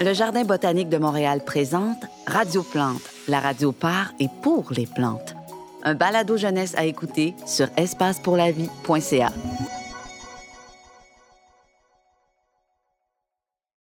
Le Jardin botanique de Montréal présente Radio Plante, la radio par et pour les plantes. Un balado jeunesse à écouter sur espacepourlavie.ca.